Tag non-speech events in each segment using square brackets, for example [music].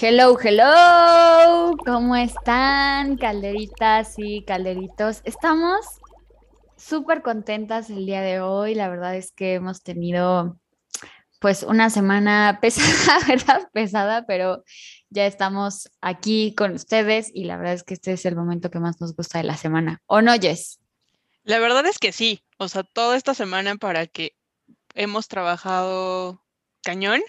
Hello, hello, ¿cómo están, calderitas y calderitos? Estamos súper contentas el día de hoy. La verdad es que hemos tenido pues una semana [laughs] pesada, ¿verdad? Pesada, pero ya estamos aquí con ustedes y la verdad es que este es el momento que más nos gusta de la semana. ¿O no, Jess? La verdad es que sí. O sea, toda esta semana para que hemos trabajado cañón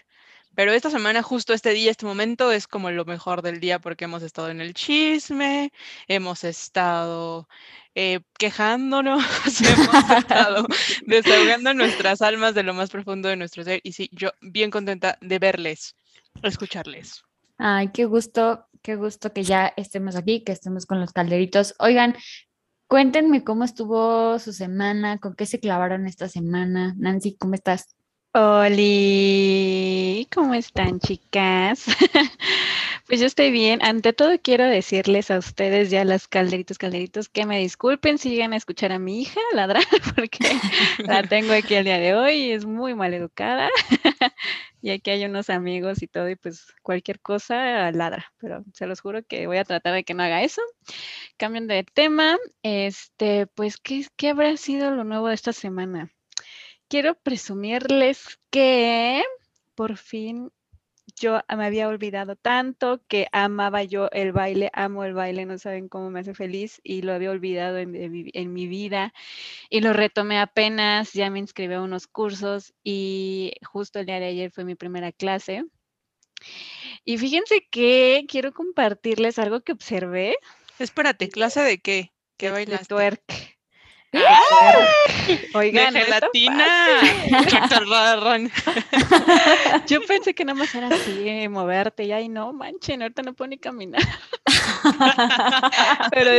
pero esta semana, justo este día, este momento, es como lo mejor del día porque hemos estado en el chisme, hemos estado eh, quejándonos, [laughs] hemos estado [laughs] desahogando nuestras almas de lo más profundo de nuestro ser. Y sí, yo bien contenta de verles, escucharles. Ay, qué gusto, qué gusto que ya estemos aquí, que estemos con los calderitos. Oigan, cuéntenme cómo estuvo su semana, con qué se clavaron esta semana. Nancy, ¿cómo estás? Hola, ¿cómo están chicas? [laughs] pues yo estoy bien. Ante todo quiero decirles a ustedes ya las calderitos, calderitos, que me disculpen si llegan a escuchar a mi hija ladrar [laughs] porque la [laughs] tengo aquí el día de hoy y es muy mal educada. y aquí hay unos amigos y todo y pues cualquier cosa ladra, pero se los juro que voy a tratar de que no haga eso. Cambian de tema. Este, pues, ¿qué, qué habrá sido lo nuevo de esta semana? Quiero presumirles que por fin yo me había olvidado tanto que amaba yo el baile, amo el baile, no saben cómo me hace feliz y lo había olvidado en, mi vida y lo retomé apenas, ya me inscribí a unos cursos y justo el día de ayer fue mi primera clase. Y fíjense que quiero compartirles algo que observé. Espérate, ¿clase de qué? ¿Qué bailaste? Twerk. Oigan, de gelatina. [laughs] Yo pensé que nada más era así, eh, moverte y ay no, manchen, ahorita no puedo ni caminar. [laughs] Pero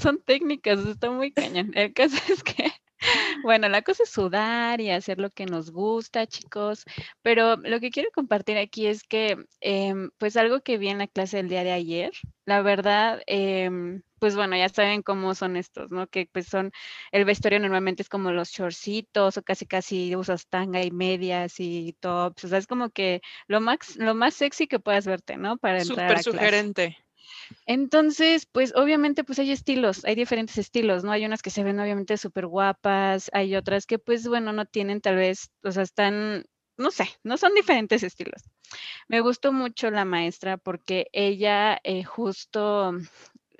son técnicas, está muy cañón. El caso es que bueno, la cosa es sudar y hacer lo que nos gusta, chicos, pero lo que quiero compartir aquí es que, em, pues algo que vi en la clase del día de ayer, la verdad, em, pues bueno, ya saben cómo son estos, ¿no? Que pues son, el vestuario normalmente es como los shortcitos o casi casi usas tanga y medias y tops, o sea, es como que lo más, lo más sexy que puedas verte, ¿no? Para entrar Súper sugerente. Entonces, pues obviamente pues hay estilos, hay diferentes estilos, ¿no? Hay unas que se ven obviamente súper guapas, hay otras que pues bueno, no tienen tal vez, o sea, están, no sé, no son diferentes estilos. Me gustó mucho la maestra porque ella eh, justo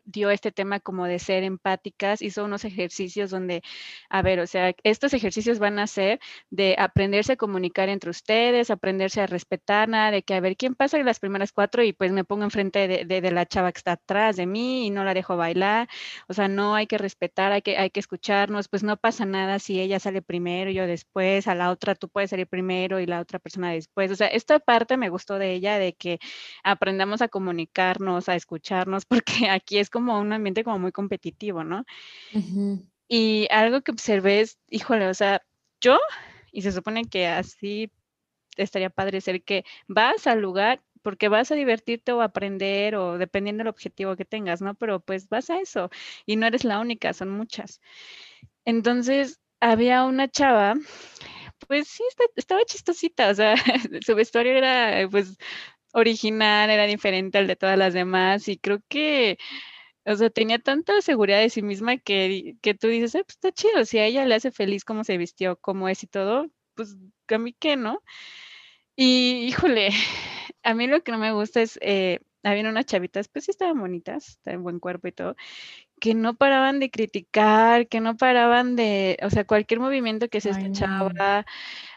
dio este tema como de ser empáticas, hizo unos ejercicios donde, a ver, o sea, estos ejercicios van a ser de aprenderse a comunicar entre ustedes, aprenderse a respetar, nada de que a ver quién pasa las primeras cuatro y pues me pongo enfrente de, de, la chava que está atrás de mí y no la dejo bailar, o sea, no hay que respetar, hay que, hay que escucharnos, pues no pasa nada si ella sale primero, yo después, a la otra tú puedes salir primero y la otra persona después, o sea, esta parte me gustó de ella, de que aprendamos a comunicarnos, a escucharnos, [laughs] porque aquí es como un ambiente como muy competitivo, ¿no? Y algo que observé es, híjole, o sea, yo, y se supone que así estaría padre ser que vas al lugar porque vas a divertirte o aprender o dependiendo del objetivo que tengas, ¿no? Pero pues vas a eso y no eres la única, son muchas. Entonces, había una chava, pues sí, estaba chistosita, o sea, [laughs] su vestuario era pues original, era diferente al de todas las demás y creo que o sea, tenía tanta seguridad de sí misma que, que tú dices, pues está chido, si a ella le hace feliz cómo se vistió, cómo es y todo, pues a mí qué, ¿no? Y híjole, [laughs] a mí lo que no me gusta es, eh, había unas chavitas, pues sí estaban bonitas, estaban en buen cuerpo y todo, que no paraban de criticar, que no paraban de, o sea, cualquier movimiento que se escuchaba,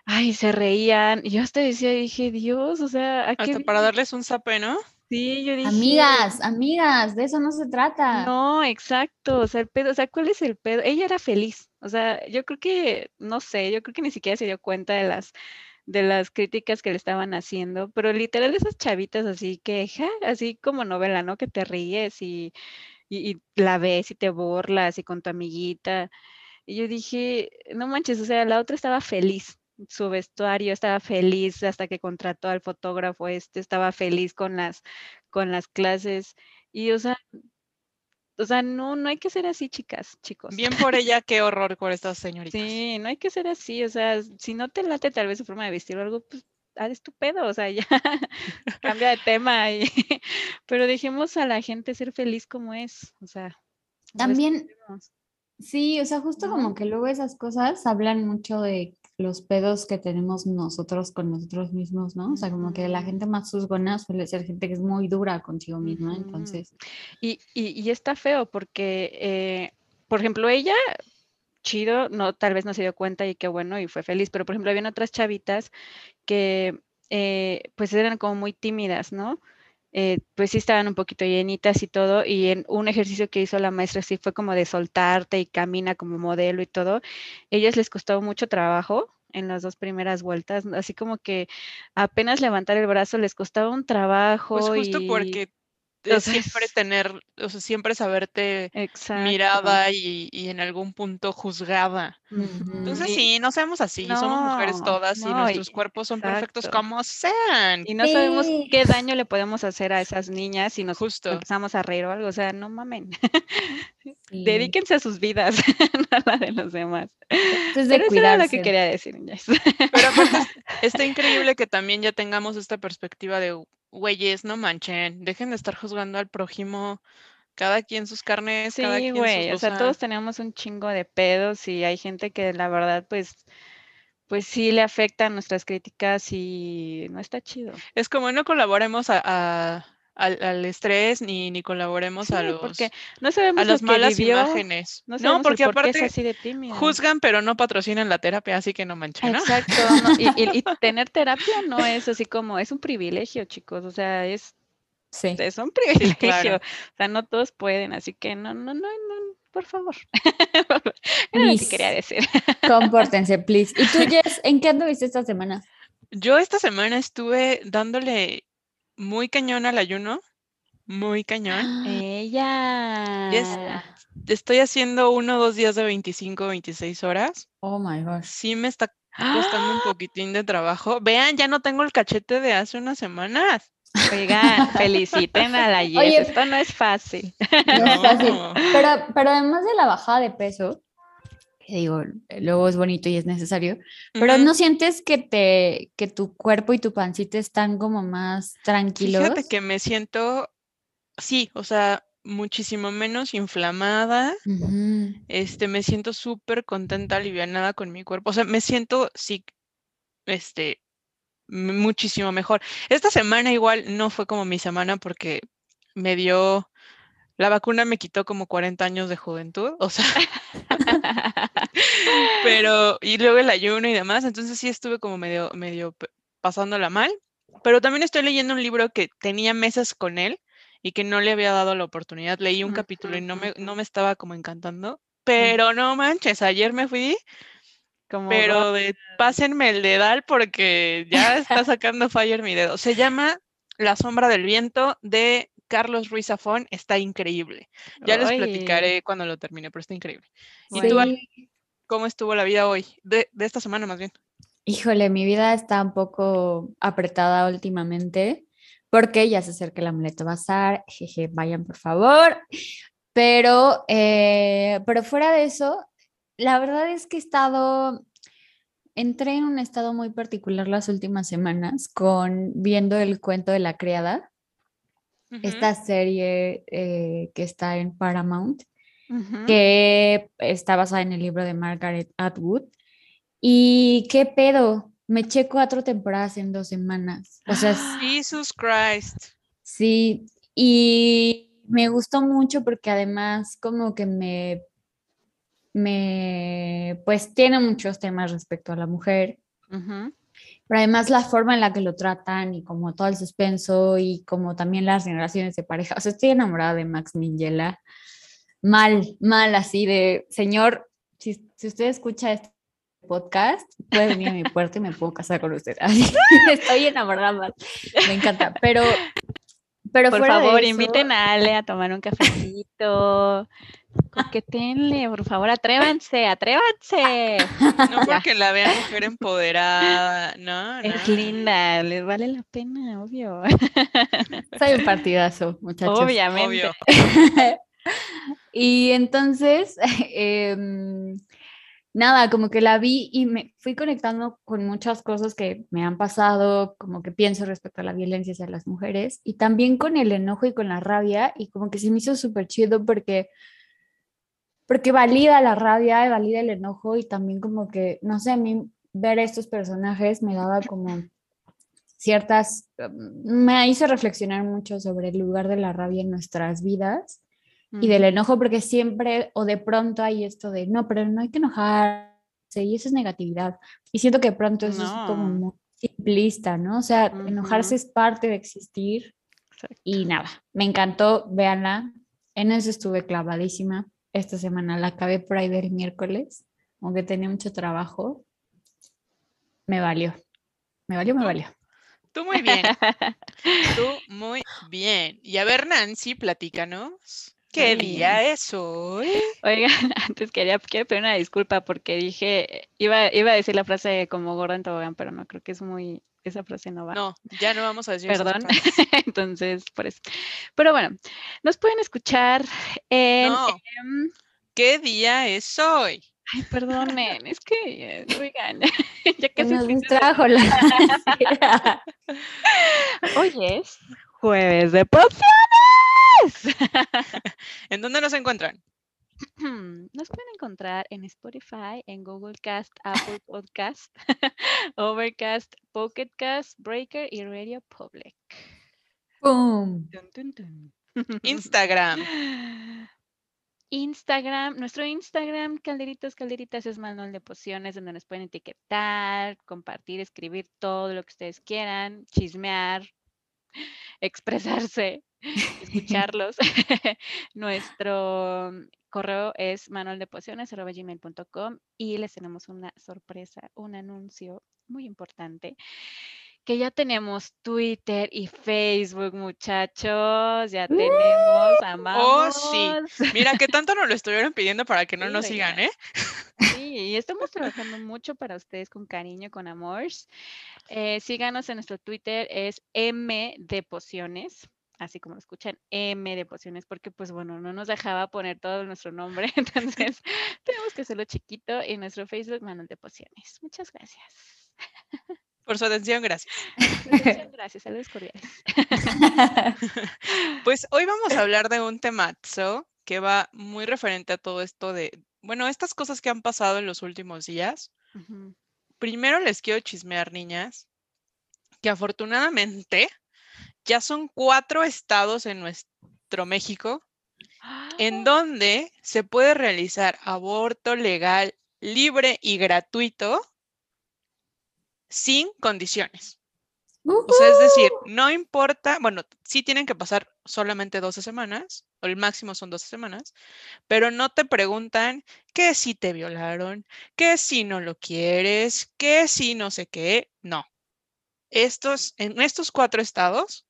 ay, se reían. Y yo hasta decía, dije, Dios, o sea, ¿a Hasta para darles un zape, ¿no? Sí, yo dije. Amigas, amigas, de eso no se trata. No, exacto. O sea, el pedo, o sea, ¿cuál es el pedo? Ella era feliz. O sea, yo creo que, no sé, yo creo que ni siquiera se dio cuenta de las, de las críticas que le estaban haciendo, pero literal esas chavitas así que, ja, así como novela, ¿no? Que te ríes y, y, y la ves y te burlas y con tu amiguita. Y yo dije, no manches, o sea, la otra estaba feliz, su vestuario, estaba feliz hasta que contrató al fotógrafo este, estaba feliz con las, con las clases. Y, o sea, o sea, no, no hay que ser así, chicas, chicos. Bien por ella, qué horror por estas señoritas. Sí, no hay que ser así, o sea, si no te late tal vez su forma de vestir o algo, pues haz tu pedo, o sea, ya [laughs] cambia de tema. Y, [laughs] pero dejemos a la gente ser feliz como es, o sea. También, sí, o sea, justo como que luego esas cosas hablan mucho de los pedos que tenemos nosotros con nosotros mismos, ¿no? O sea, como que la gente más susgona suele ser gente que es muy dura consigo misma, entonces. Y, y, y está feo porque, eh, por ejemplo, ella, chido, no, tal vez no se dio cuenta y qué bueno, y fue feliz, pero por ejemplo, habían otras chavitas que eh, pues eran como muy tímidas, ¿no? Eh, pues sí estaban un poquito llenitas y todo, y en un ejercicio que hizo la maestra sí fue como de soltarte y camina como modelo y todo, ellas les costó mucho trabajo en las dos primeras vueltas, así como que apenas levantar el brazo les costaba un trabajo. Pues justo y... porque siempre tener, o sea, siempre saberte mirada y, y, en algún punto juzgada. Uh -huh. Entonces sí, no seamos así, no, somos mujeres todas no, y nuestros cuerpos son exacto. perfectos como sean. Y no sí. sabemos qué daño le podemos hacer a esas niñas si nos Justo. empezamos a reír o algo, o sea, no mamen. [laughs] Sí. Dedíquense a sus vidas, [laughs] no a la de los demás. Entonces, de Pero eso era lo que quería decir. Pero aparte, [laughs] está increíble que también ya tengamos esta perspectiva de güeyes, no manchen, dejen de estar juzgando al prójimo, cada quien sus carnes, sí, cada quien güey, sus, o sea, todos tenemos un chingo de pedos y hay gente que la verdad, pues, pues sí le afectan nuestras críticas y no está chido. Es como no colaboremos a, a al, al, estrés ni, ni colaboremos sí, a los porque no sabemos a las malas vivió, imágenes. No, no porque por aparte así de juzgan pero no patrocinan la terapia, así que no manchen, ¿no? Exacto. No, y, y, y, [laughs] tener terapia no es así como, es un privilegio, chicos. O sea, es, sí. es un privilegio. Sí, claro. O sea, no todos pueden, así que no, no, no, no por favor. [laughs] Era lo que quería decir. Compórtense, please. ¿Y tú, [laughs] Jess, en qué anduviste esta semana? Yo esta semana estuve dándole muy cañón al ayuno, muy cañón. Ella. Yes. Estoy haciendo uno o dos días de 25, 26 horas. Oh my gosh. Sí me está costando un poquitín de trabajo. Vean, ya no tengo el cachete de hace unas semanas. Oigan, [laughs] feliciten a la Yes. Oye, Esto no es fácil. No, no es fácil. Pero, pero además de la bajada de peso, digo, luego es bonito y es necesario, pero uh -huh. ¿no sientes que te que tu cuerpo y tu pancita están como más tranquilos? Fíjate que me siento, sí, o sea, muchísimo menos inflamada, uh -huh. este, me siento súper contenta, alivianada con mi cuerpo, o sea, me siento, sí, este, muchísimo mejor. Esta semana igual no fue como mi semana porque me dio, la vacuna me quitó como 40 años de juventud, o sea, [laughs] pero, y luego el ayuno y demás, entonces sí estuve como medio, medio pasándola mal, pero también estoy leyendo un libro que tenía meses con él y que no le había dado la oportunidad, leí un uh -huh. capítulo y no me, no me estaba como encantando, pero no manches, ayer me fui como pero de, pásenme el dedal porque ya está sacando fire mi dedo. Se llama La sombra del viento de Carlos Ruiz Zafón. Está increíble. Ya Oy. les platicaré cuando lo termine, pero está increíble. ¿Y tú, cómo estuvo la vida hoy? De, de esta semana más bien. Híjole, mi vida está un poco apretada últimamente porque ya se acerca el amuleto bazar. Jeje, vayan por favor. Pero, eh, pero fuera de eso, la verdad es que he estado, entré en un estado muy particular las últimas semanas con viendo el cuento de la criada, uh -huh. esta serie eh, que está en Paramount, uh -huh. que está basada en el libro de Margaret Atwood. Y qué pedo, me eché cuatro temporadas en dos semanas. O sea, [gasps] Jesus Christ. Sí, y me gustó mucho porque además como que me me, pues tiene muchos temas respecto a la mujer, uh -huh. Pero además la forma en la que lo tratan y como todo el suspenso y como también las generaciones de pareja, [laughs] o sea, estoy enamorada de Max Minghella, mal, mal así de, señor, si, si usted escucha este podcast, puede venir a mi puerta y me puedo casar con usted. [laughs] Así, [laughs] estoy enamorada mal, me encanta, pero... Pero por favor, eso... inviten a Ale a tomar un cafecito. Coquetenle, por favor, atrévanse, atrévanse. No porque la vean mujer empoderada, no, no. Es linda, les vale la pena, obvio. Soy un partidazo, muchachos. Obviamente. Obvio. [laughs] y entonces, [laughs] eh, nada, como que la vi y me fui conectando con muchas cosas que me han pasado, como que pienso respecto a la violencia hacia las mujeres y también con el enojo y con la rabia y como que se me hizo súper chido porque porque valida la rabia, valida el enojo y también como que, no sé, a mí ver estos personajes me daba como ciertas, me hizo reflexionar mucho sobre el lugar de la rabia en nuestras vidas y del enojo, porque siempre o de pronto hay esto de, no, pero no hay que enojarse y eso es negatividad. Y siento que pronto eso es como muy simplista, ¿no? O sea, enojarse es parte de existir y nada, me encantó, véanla, en eso estuve clavadísima esta semana, la acabé por ahí del miércoles, aunque tenía mucho trabajo, me valió, me valió, me valió. Tú muy bien. [laughs] Tú muy bien. Y a ver, Nancy, platícanos. ¿Qué día es hoy? Oiga, [laughs] antes quería, quiero pedir una disculpa porque dije, iba, iba a decir la frase como gorda en tobogán, pero no, creo que es muy, esa frase no va. No, ya no vamos a decir Perdón. [laughs] Entonces, por eso. Pero bueno, nos pueden escuchar en... No. em, ¿Qué día es hoy? ay, perdonen, es que, eh, oigan, [laughs] ya casi Nos de distrajo la... [laughs] Hoy es jueves de pociones. ¿En dónde nos encuentran? [clears throat] Nos pueden encontrar en Spotify, en Google Cast, Apple [laughs] Podcast, [laughs] Overcast, Pocket Cast, Breaker y Radio Public. Tun. [laughs] Instagram. Instagram, nuestro Instagram, Calderitos, Calderitas, es manual de pociones, donde nos pueden etiquetar, compartir, escribir todo lo que ustedes quieran, chismear, expresarse, [laughs] escucharlos. [laughs] Nuestro correo es manualdepociones.gmail.com y les tenemos una sorpresa, un anuncio muy importante que ya tenemos Twitter y Facebook, muchachos, ya tenemos, amamos. Oh, sí. Mira, que tanto nos lo [laughs] estuvieron pidiendo para que no Sí, nos sigan, ¿eh? Sí, y estamos trabajando mucho para ustedes con cariño, con amor. Eh, síganos en nuestro Twitter, es M de Pociones, así como lo escuchan, M de Pociones, porque pues bueno, no nos dejaba poner todo nuestro nombre, [laughs] entonces tenemos que hacerlo chiquito y nuestro Facebook, Manuel de Pociones. Muchas gracias. Por su atención, gracias. Muchas gracias, saludos cordiales. [laughs] Pues hoy vamos a hablar de un temazo que va muy referente a todo esto de, bueno, estas cosas que han pasado en los últimos días. Primero les quiero chismear, niñas, que afortunadamente ya son cuatro estados en nuestro México en donde se puede realizar aborto legal, libre y gratuito sin condiciones. O sea, es decir, no importa, bueno, sí tienen que pasar solamente 12 semanas, o el máximo son 12 semanas, pero no te preguntan que si te violaron, que si no lo quieres, que si no sé qué, no. Estos, en estos cuatro estados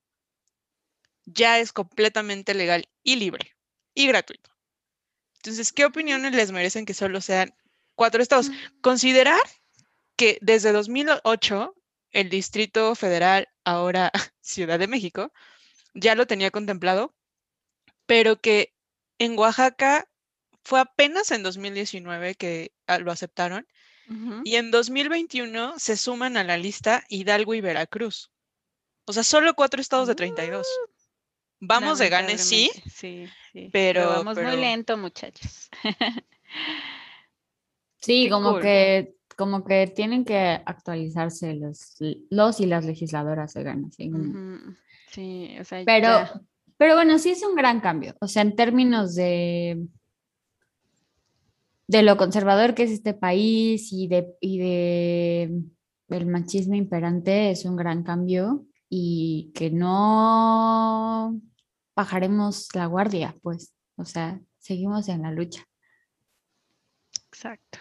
ya es completamente legal y libre y gratuito. Entonces, ¿qué opiniones les merecen que solo sean cuatro estados? Considerar que desde 2008 el Distrito Federal, ahora [laughs] Ciudad de México, ya lo tenía contemplado, pero que en Oaxaca fue apenas en 2019 que ah, lo aceptaron y en 2021 se suman a la lista Hidalgo y Veracruz. O sea, solo cuatro estados de 32. Vamos de gane, sí, pero- vamos pero- muy lento, muchachos. [laughs] Sí, Qué como cool. que, como que tienen que actualizarse los, los y las legisladoras ganas. ¿sí? O sea, Pero, ya. pero bueno, sí es un gran cambio. O sea, en términos de, de lo conservador que es este país y de, y de el machismo imperante, es un gran cambio y que no bajaremos la guardia, pues. O sea, seguimos en la lucha. Exacto.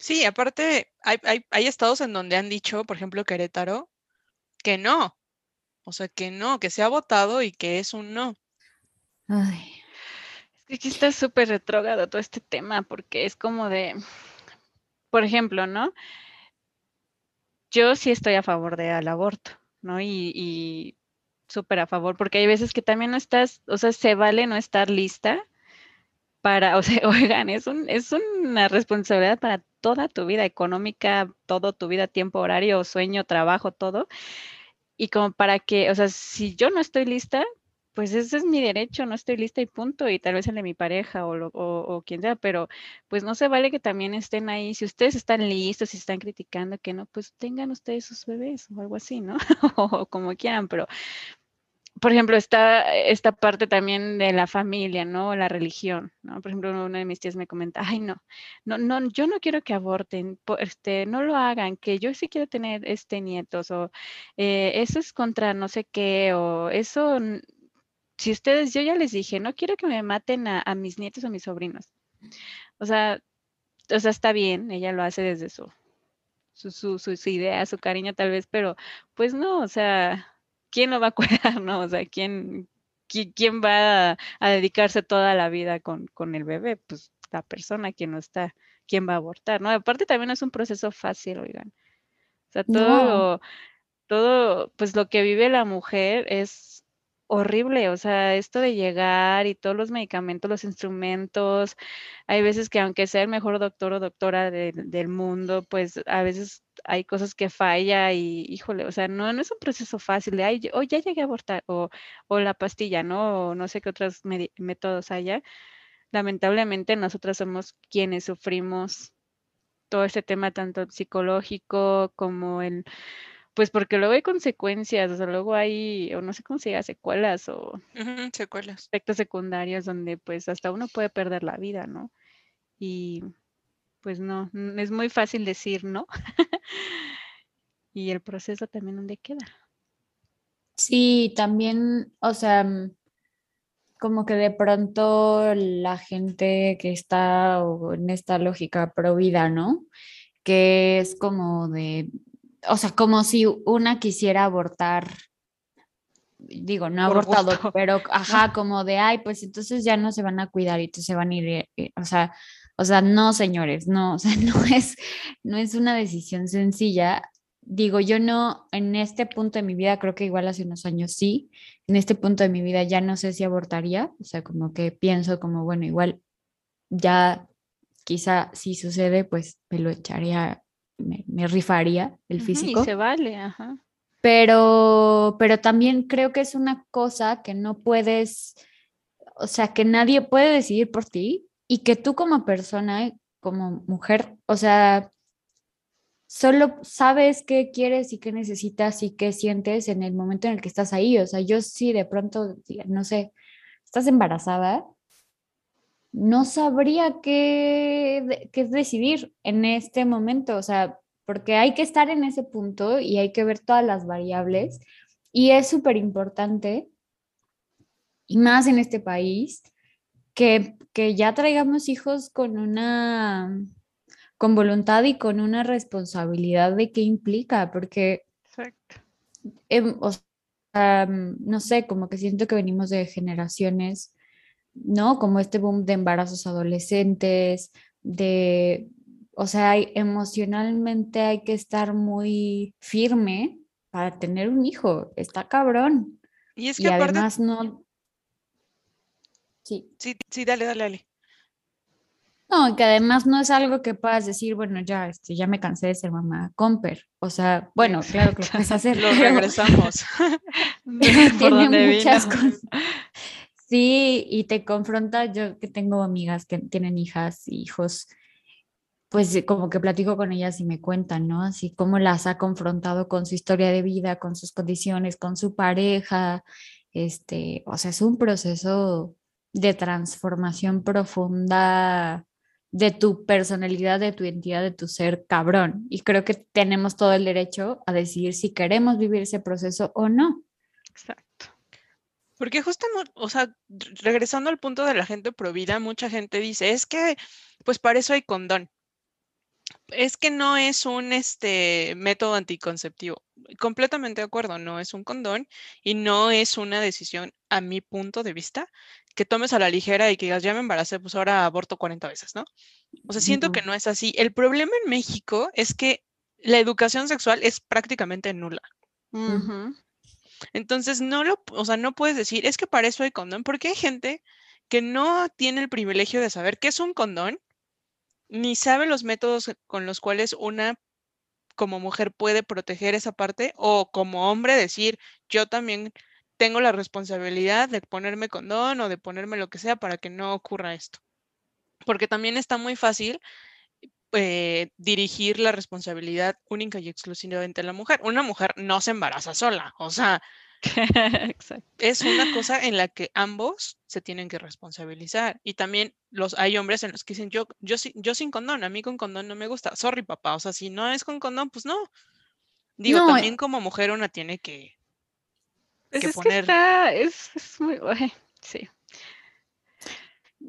Sí, aparte, hay, hay, hay estados en donde han dicho, por ejemplo, Querétaro, que no. O sea, que no, que se ha votado y que es un no. Ay, Es que aquí está súper retrógrado todo este tema, porque es como de, por ejemplo, ¿no? Yo sí estoy a favor del aborto, ¿no? Y, y súper a favor, porque hay veces que también no estás, o sea, se vale no estar lista para, o sea, [laughs] oigan, es, un, es una responsabilidad para toda tu vida económica, todo tu vida, tiempo, horario, sueño, trabajo, todo. Y como para que, o sea, si yo no estoy lista, pues ese es mi derecho, no estoy lista y punto, y tal vez el de mi pareja o, o, quien sea, pero pues no se vale que también estén ahí, si ustedes están listos, si están criticando que no, pues tengan ustedes sus bebés o algo así, ¿no? [laughs] o como quieran, pero por ejemplo, está esta parte también de la familia, ¿no? La religión, ¿no? Por ejemplo, una de mis tías me comenta, ay, no, no, no, yo no quiero que aborten, este, no lo hagan, que yo sí quiero tener este nietos, o eh, eso es contra no sé qué, o eso, si ustedes, yo ya les dije, no quiero que me maten a, mis nietos o a mis sobrinos. O sea, o sea, está bien, ella lo hace desde su, su, su, su idea, su cariño tal vez, pero pues no, o sea, ¿quién lo va a cuidar, [laughs] no? O sea, ¿quién, quién, va a, dedicarse toda la vida con, con, el bebé? Pues la persona que no está, ¿quién va a abortar, no? Aparte también no es un proceso fácil, oigan. O sea, todo, todo, pues lo que vive la mujer es horrible, o sea, esto de llegar y todos los medicamentos, los instrumentos, hay veces que aunque sea el mejor doctor o doctora del mundo, pues a veces hay cosas que falla y, híjole, o sea, no, no es un proceso fácil de, ay, oh, ya llegué a abortar, o, o la pastilla, ¿no? O no sé qué otros métodos haya. Lamentablemente nosotras somos quienes sufrimos todo este tema tanto psicológico como el pues porque luego hay consecuencias, o sea, luego hay, o no sé cómo se llama, secuelas o secuelas. efectos secundarios donde pues hasta uno puede perder la vida, ¿no? Y pues no, es muy fácil decir no. [laughs] y el proceso también donde queda. Sí, también, o sea, mm, como que de pronto la gente que está en esta lógica pro vida, ¿no? Que es como de, o sea, como si una quisiera abortar, digo, no abortado, pero [laughs] ajá, como de, ay, pues entonces ya no se van a cuidar y entonces se van a ir, eh, eh, o sea, o sea, no, señores, no, [laughs] o sea, no es, no es una decisión sencilla. Digo, yo no, en este punto de mi vida, creo que igual hace unos años sí, en este punto de mi vida ya no sé si abortaría, o sea, como que pienso como, bueno, igual ya quizá si sucede, pues me lo echaría me, rifaría el físico. y se vale, ajá. Pero, pero también creo que es una cosa que no puedes, o sea, que nadie puede decidir por ti y que tú como persona, como mujer, o sea, solo sabes qué quieres y qué necesitas y qué sientes en el momento en el que estás ahí. O sea, yo sí de pronto, no sé, estás embarazada, no sabría qué, qué decidir en este momento, o sea, porque hay que estar en ese punto y hay que ver todas las variables y es súper importante, y más en este país, que, que ya traigamos hijos con una, con voluntad y con una responsabilidad de qué implica, porque, em, no sé, como que siento que venimos de generaciones ¿no? Como este boom de embarazos adolescentes, de, o sea, emocionalmente hay que estar muy firme para tener un hijo, está cabrón. Y es que además no... Sí. sí. Sí, dale, dale, dale. No, que además no es algo que puedas decir, bueno, ya, este, ya me cansé de ser mamá comper. O sea, bueno, claro que lo puedes [laughs] hacer. lo regresamos. [laughs] [laughs] tiene muchas cosas. Sí, y te confronta, yo que tengo amigas que tienen hijas y hijos, pues eh, como que platico con ellas y me cuentan, ¿no? Así como las ha confrontado con su historia de vida, con sus condiciones, con su pareja, este, o sea, es un proceso de transformación profunda de tu personalidad, de tu identidad, de tu ser cabrón. Y creo que tenemos todo el derecho a decidir si queremos vivir ese proceso o no. Exacto. Porque justamente, o sea, regresando al punto de la gente provida, mucha gente dice, es que, pues para eso hay condón. Es que no es un este, método anticonceptivo. Completamente de acuerdo, no es un condón y no es una decisión, a mi punto de vista, que tomes a la ligera y que digas, ya me embaracé, pues ahora aborto 40 veces, ¿no? O sea, siento que no es así. El problema en México es que la educación sexual es prácticamente nula. Entonces, no lo, o sea, no puedes decir, es que para eso hay condón, porque hay gente que no tiene el privilegio de saber qué es un condón, ni sabe los métodos con los cuales una como mujer puede proteger esa parte o como hombre decir, yo también tengo la responsabilidad de ponerme condón o de ponerme lo que sea para que no ocurra esto. Porque también está muy fácil eh, dirigir la responsabilidad única y exclusivamente a la mujer. Una mujer no se embaraza sola, o sea, [laughs] es una cosa en la que ambos se tienen que responsabilizar. Y también los, hay hombres en los que dicen, yo, yo, yo sin condón, a mí con condón no me gusta. Sorry, papá, o sea, si no es con condón, pues no. Digo, eh también como mujer una tiene que, que es que está, es, es muy, sí.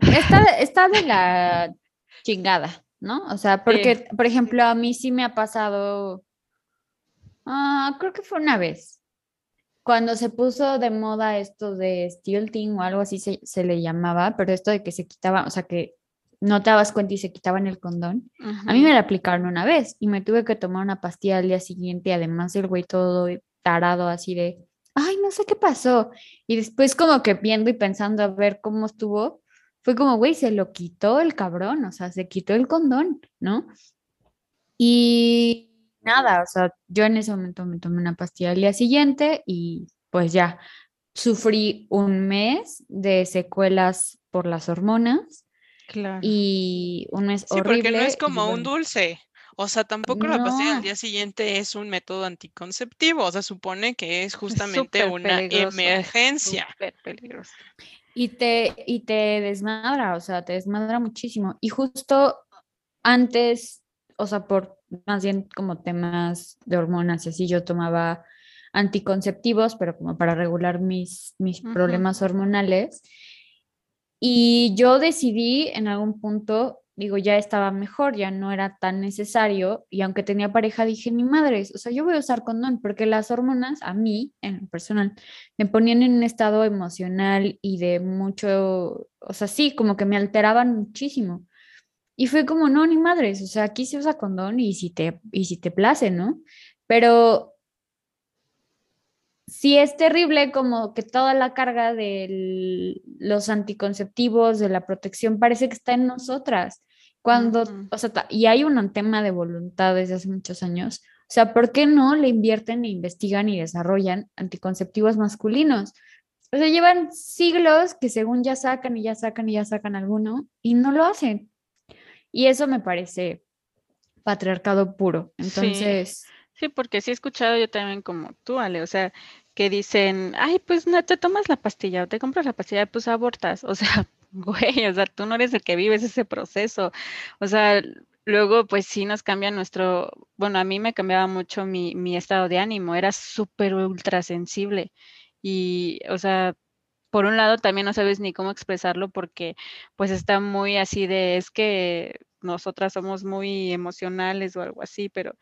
Está, está de la chingada, ¿no? O sea, porque, por ejemplo, a mí sí me ha pasado, ah, creo que fue una vez, cuando se puso de moda esto de Team o algo así se, se le llamaba, pero esto de que se quitaba, o sea, que no te dabas cuenta y se quitaban el condón. A mí me la aplicaron una vez y me tuve que tomar una pastilla al día siguiente, además el güey todo tarado así de, ay, no sé qué pasó. Y después como que viendo y pensando a ver cómo estuvo, fue como, güey, se lo quitó el cabrón, o sea, se quitó el condón, ¿no? Y nada, o sea, yo en ese momento me tomé una pastilla al día siguiente y pues ya sufrí un mes de secuelas por las hormonas Claro. y un mes Sí, horrible. porque no es como un bueno, dulce. O sea, tampoco la pastilla No. día siguiente es un método anticonceptivo. O sea, supone que es justamente una emergencia. peligroso. Y te, y te desmadra, o sea, te desmadra muchísimo. Y justo antes, o sea, por más bien como temas de hormonas y así, yo tomaba anticonceptivos, pero como para regular mis, mis Ujú. problemas hormonales. Y yo decidí en algún punto, digo, ya estaba mejor, ya no era tan necesario. Y aunque tenía pareja, dije, ni madres, o sea, yo voy a usar condón, porque las hormonas, a mí, en lo personal, me ponían en un estado emocional y de mucho, o sea, sí, como que me alteraban muchísimo. Y fue como, no, ni madres, o sea, aquí se usa condón y si te, y si te place, ¿no? Pero sí es terrible como que toda la carga de los anticonceptivos, de la protección, parece que está en nosotras. Cuando, o sea, y hay un tema de voluntad desde hace muchos años. O sea, ¿por qué no le invierten e investigan y desarrollan anticonceptivos masculinos? O sea, llevan siglos que según ya sacan y ya sacan y ya sacan alguno y no lo hacen. Y eso me parece patriarcado puro. Sí. Entonces, Sí, porque sí he escuchado yo también como tú, Ale, o sea, que dicen, ay, pues no te tomas la pastilla o te compras la pastilla, pues abortas. O sea, [laughs] güey, o sea, tú no eres el que vives ese proceso. O sea, luego pues sí nos cambia nuestro, bueno, a mí me cambiaba mucho mi, mi estado de ánimo, era súper ultra sensible. Y, o sea, por un lado también no sabes ni cómo expresarlo porque pues está muy así de, es que nosotras somos muy emocionales o algo así, pero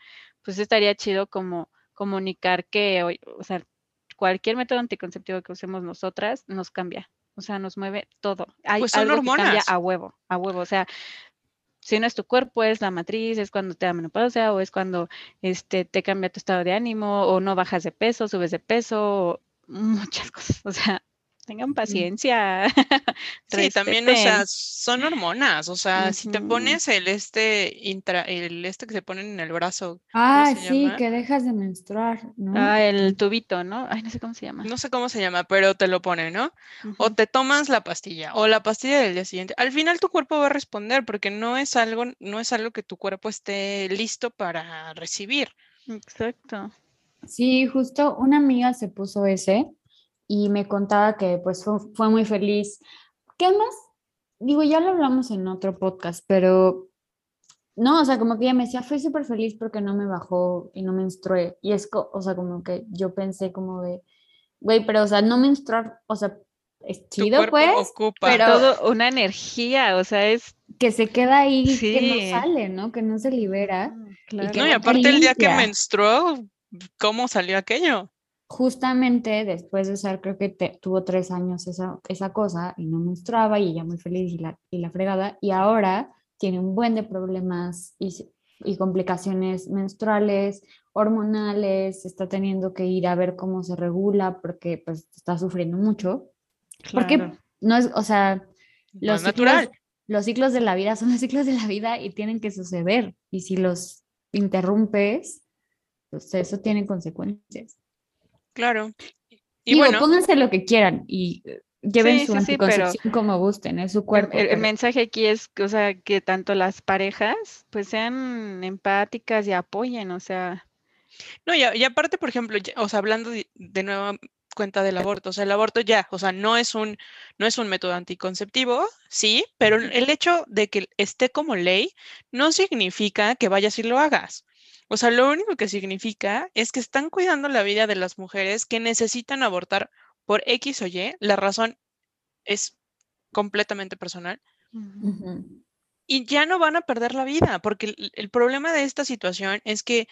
pues estaría chido como comunicar que, oye, o sea, cualquier método anticonceptivo que usemos nosotras nos cambia, o sea, nos mueve todo. Hay Pues son algo que cambia hormonas. a huevo, a huevo, o sea, si no es tu cuerpo, es la matriz, es cuando te da menopausia o es cuando este, te cambia tu estado de ánimo o no bajas de peso, subes de peso, o muchas [laughs] cosas, o sea, tengan paciencia. [laughs] Sí, también, o sea, son hormonas. O sea, si te pones el este intra, el este que se ponen en el brazo, ¿cómo ah, sí, llama? que dejas de menstruar, ¿no? Ah, el tubito, ¿no? Ay, no sé cómo se llama. No sé cómo se llama, pero te lo pone, ¿no? O te tomas la pastilla o la pastilla del día siguiente. Al final tu cuerpo va a responder porque no es algo, no es algo que tu cuerpo esté listo para recibir. Exacto. Sí, justo una amiga se puso ese y me contaba que pues fue, fue muy feliz. ¿Qué más? Digo, ya lo hablamos en otro podcast, pero no, o sea, como que ella me decía, fui súper feliz porque no me bajó y no menstrué. Y es, co- o sea, como que yo pensé como de, güey, pero o sea, no menstruar, o sea, es Tu chido cuerpo pues, ocupa. pero Todo una energía, o sea, es. que se queda ahí, que no Sí. sale, ¿no? Que no se libera. Ujú, que No, y claro. te aparte el día que menstruó, ¿cómo salió aquello? Justamente después de usar, creo que te- tuvo tres años esa, esa cosa y no menstruaba y ella muy feliz y la, y la fregada, y ahora tiene un buen de problemas y, y complicaciones menstruales, hormonales, está teniendo que ir a ver cómo se regula porque pues está sufriendo mucho, porque no es, o sea, no Los natural. ciclos, los ciclos de la vida son los ciclos de la vida y tienen que suceder. Y si los interrumpes, pues eso tiene consecuencias. Claro. Y Digo, bueno, pónganse lo que quieran y eh, lleven Sí, su sí, sí, pero- anticoncepción como gusten, es su cuerpo. El, el pero- mensaje aquí es, que, o sea, que tanto las parejas pues sean empáticas y apoyen, o sea, no, y, y aparte, por ejemplo, ya- o sea, hablando de, de nueva cuenta del aborto, o sea, el aborto ya, o sea, no es un, no es un método anticonceptivo, sí, pero el hecho de que esté como ley no significa que vayas y lo hagas. O sea, lo único que significa es que están cuidando la vida de las mujeres que necesitan abortar por X o Y. La razón es completamente personal. Y ya no van a perder la vida, porque el, el problema de esta situación es que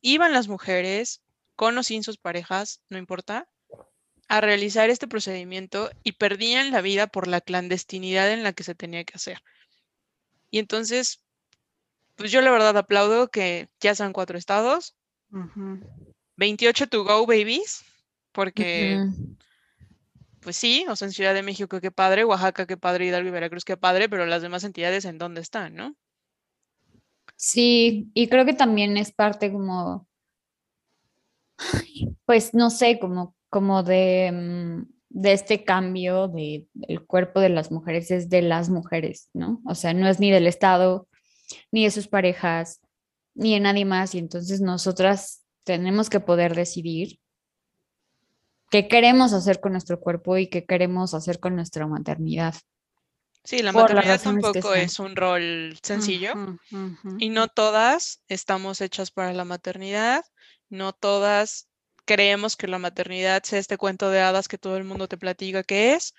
iban las mujeres, con o sin sus parejas, no importa, a realizar este procedimiento y perdían la vida por la clandestinidad en la que se tenía que hacer. Y entonces, pues yo la verdad aplaudo que ya sean cuatro estados, ujú. 28 to go babies, porque pues sí, o sea, en Ciudad de México qué padre, Oaxaca qué padre, Hidalgo y Veracruz qué padre, pero las demás entidades en dónde están, ¿no? Sí, y creo que también es parte como, pues no sé, como, como de, mm, de este cambio de, del cuerpo de las mujeres, es de las mujeres, ¿no? O sea, no es ni del Estado, ni de sus parejas, ni de nadie más, y entonces nosotras tenemos que poder decidir qué queremos hacer con nuestro cuerpo y qué queremos hacer con nuestra maternidad. Sí, la Por maternidad tampoco es un rol sencillo. Y no todas estamos hechas para la maternidad, no todas creemos que la maternidad sea este cuento de hadas que todo el mundo te platica que es,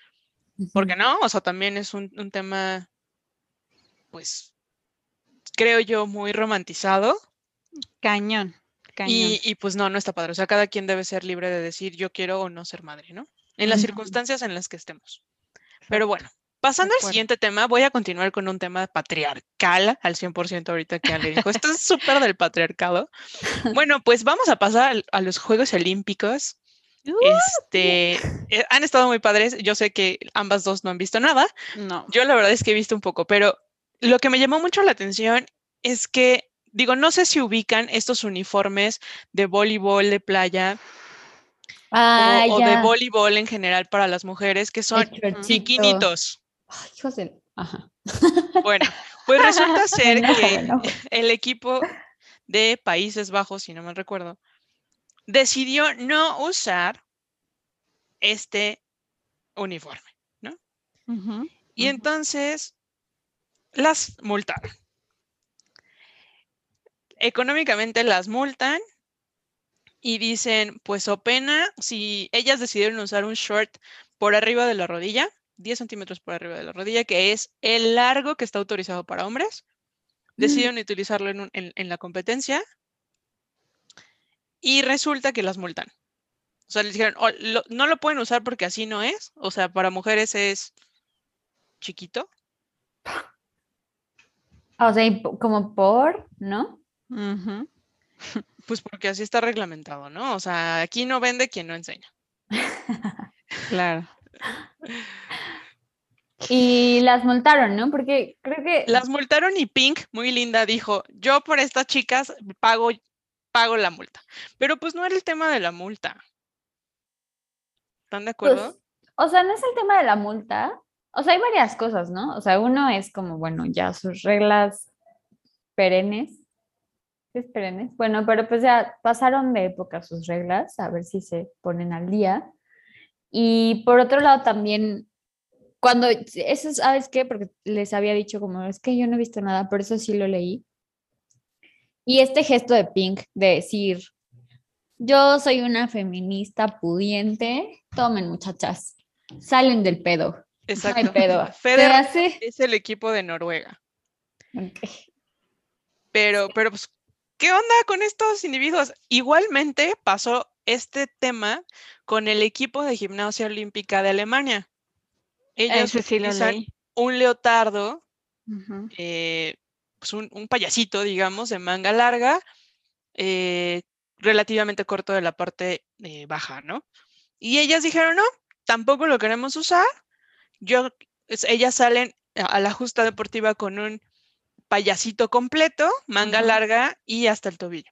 porque no, o sea, también es un, un tema, pues, creo yo, muy romantizado Cañón, cañón. y, y, pues no, no está padre, o sea, cada quien debe ser libre de decir yo quiero o no ser madre, ¿no? En las circunstancias en las que estemos. Pero bueno, pasando al siguiente tema, voy a continuar con un tema patriarcal al 100% ahorita que Ale dijo. Esto es súper del patriarcado. [laughs] Bueno, pues vamos a pasar a los Juegos Olímpicos. Uh, Este, eh, han estado muy padres. Yo sé que ambas dos no han visto nada. no. Yo la verdad es que he visto un poco, pero lo que me llamó mucho la atención es que, digo, no sé si ubican estos uniformes de voleibol de playa Ah, o, o de voleibol en general para las mujeres, que son. Ay, hijos de- Ajá. Bueno, pues resulta [laughs] ser me que el equipo de Países Bajos, si no mal recuerdo, decidió no usar este uniforme. Ujú, Y entonces las multaron. Económicamente las multan y dicen, pues o pena, si ellas decidieron usar un short por arriba de la rodilla, 10 centímetros por arriba de la rodilla, que es el largo que está autorizado para hombres, decidieron utilizarlo en, un- en- en la competencia y resulta que las multan. O sea, les dijeron, "Oh, lo- no lo pueden usar porque así no es. O sea, para mujeres es chiquito. [laughs] O sea, como por, ¿no? Ujú. [laughs] Pues porque así está reglamentado, ¿no? O sea, aquí no vende quien no enseña. [laughs] Claro. [laughs] Y las multaron, ¿no? Porque creo que Las multaron y Pink, muy linda, dijo, yo por estas chicas pago, pago la multa. Pero pues no era el tema de la multa. ¿Están de acuerdo? Pues, o sea, no es el tema de la multa. O sea, hay varias cosas, ¿no? O sea, uno es como, bueno, ya sus reglas perennes. ¿Sí es perennes? Bueno, pero pues ya pasaron de época sus reglas, a ver si se ponen al día. Y por otro lado también, cuando, eso, ¿sabes qué? Porque les había dicho como, es que yo no he visto nada, pero eso sí lo leí. Y este gesto de Pink de decir, yo soy una feminista pudiente, tomen muchachas, salen del pedo, Exacto. [laughs] hace... es el equipo de Noruega. Ok. Pero, pero pues, ¿qué onda con estos individuos? Igualmente pasó este tema con el equipo de gimnasia olímpica de Alemania. Ellos sí utilizan un leotardo eh, pues un, un payasito, digamos, de manga larga, eh, relativamente corto de la parte eh, baja, ¿no? Y ellas dijeron, no, tampoco lo queremos usar. Yo ellas salen a la justa deportiva con un payasito completo, manga larga y hasta el tobillo.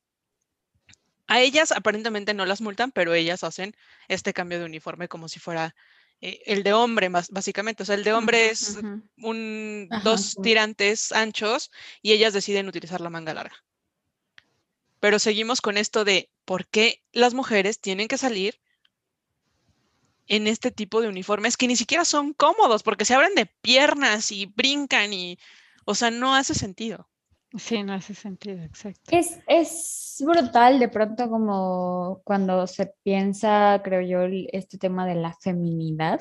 A ellas aparentemente no las multan, pero ellas hacen este cambio de uniforme como si fuera eh, el de hombre, más, básicamente. O sea, el de hombre es un, dos tirantes anchos y ellas deciden utilizar la manga larga. Pero seguimos con esto de por qué las mujeres tienen que salir en este tipo de uniformes que ni siquiera son cómodos porque se abren de piernas y brincan y, o sea, no hace sentido. Sí, no hace sentido, exacto. Es, es brutal de pronto como cuando se piensa, creo yo, este tema de la feminidad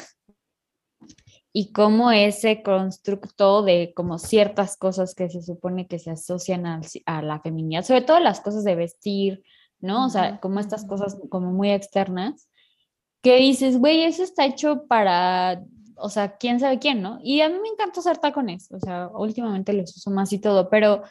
y cómo ese constructo de como ciertas cosas que se supone que se asocian a, a la feminidad, sobre todo las cosas de vestir, ¿no? O sea, como estas cosas como muy externas, que dices, güey, eso está hecho para, o sea, quién sabe quién, ¿no? Y a mí me encanta usar tacones, o sea, últimamente los uso más y todo, pero,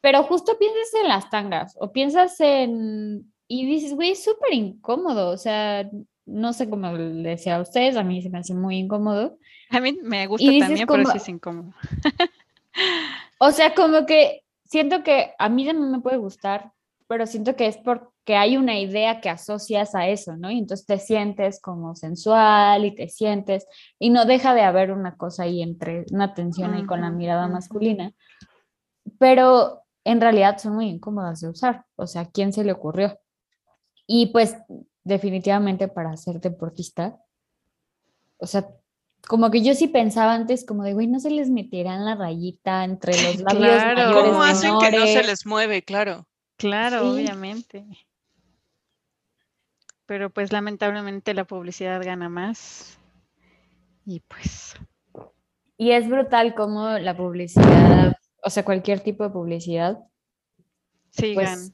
pero justo piensas en las tangas o piensas en, y dices, güey, es súper incómodo, o sea, no sé cómo le decía a ustedes, a mí se me hace muy incómodo. A mí me gusta también, pero sí es incómodo. [laughs] o sea, como que siento que a mí también me puede gustar, pero siento que es porque hay una idea que asocias a eso, ¿no? Y entonces te sientes como sensual y te sientes, y no deja de haber una cosa ahí entre una tensión ahí con la mirada masculina, pero en realidad son muy incómodas de usar, o sea, ¿quién se le ocurrió? Y pues definitivamente para ser deportista, o sea, como que yo sí pensaba antes como de, güey, no se les meterán la rayita entre los [laughs] labios claro. ¿Cómo hacen que no se les mueve? Claro. Claro, obviamente. Pero pues lamentablemente la publicidad gana más. Y pues. Y es brutal como la publicidad, o sea, cualquier tipo de publicidad. Sí, pues,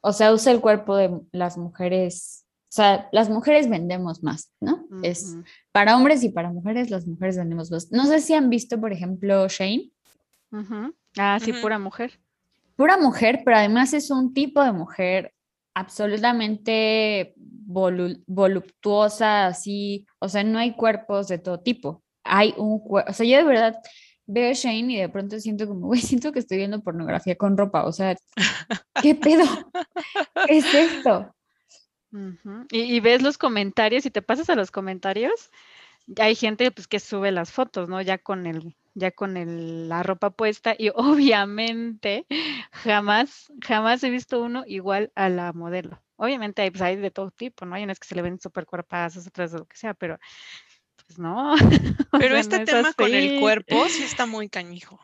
o sea, usa el cuerpo de las mujeres. O sea, las mujeres vendemos más, ¿no? Es para hombres y para mujeres, las mujeres vendemos más. No sé si han visto, por ejemplo, Shane. Ah, sí, pura mujer pura mujer, pero además es un tipo de mujer absolutamente voluptuosa, así, o sea, no hay cuerpos de todo tipo. Hay un cuerpo, o sea, yo de verdad veo a Shane y de pronto siento como, güey, siento que estoy viendo pornografía con ropa, o sea, [laughs] ¿qué pedo? ¿Qué es esto? y, ves los comentarios y te pasas a los comentarios, hay gente pues que sube las fotos, ¿no? Ya con el ya con el, la ropa puesta y [laughs] obviamente jamás, jamás he visto uno igual a la modelo. Obviamente hay, pues, hay de todo tipo, ¿no? Hay unas que se le ven súper cuerpazos, otras de lo que sea, pero pues no. [laughs] Pero este tema con el cuerpo sí está muy cañijo.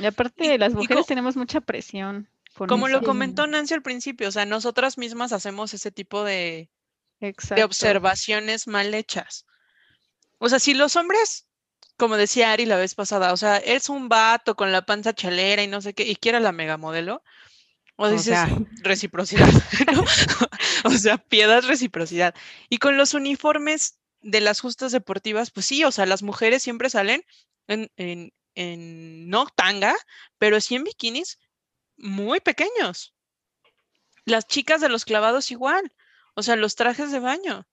Y aparte, las mujeres tenemos mucha presión. Como lo comentó Nancy al principio, o sea, nosotras mismas hacemos ese tipo de, de observaciones mal hechas. O sea, si los hombres como decía Ari la vez pasada, o sea, es un vato con la panza chalera y no sé qué, y quiere la mega modelo. O dices [laughs] reciprocidad, [laughs] [laughs] o sea, piedad, reciprocidad. Y con los uniformes de las justas deportivas, pues sí, o sea, las mujeres siempre salen en, en, en no tanga, pero sí en bikinis muy pequeños. Las chicas de los clavados igual, o sea, los trajes de baño.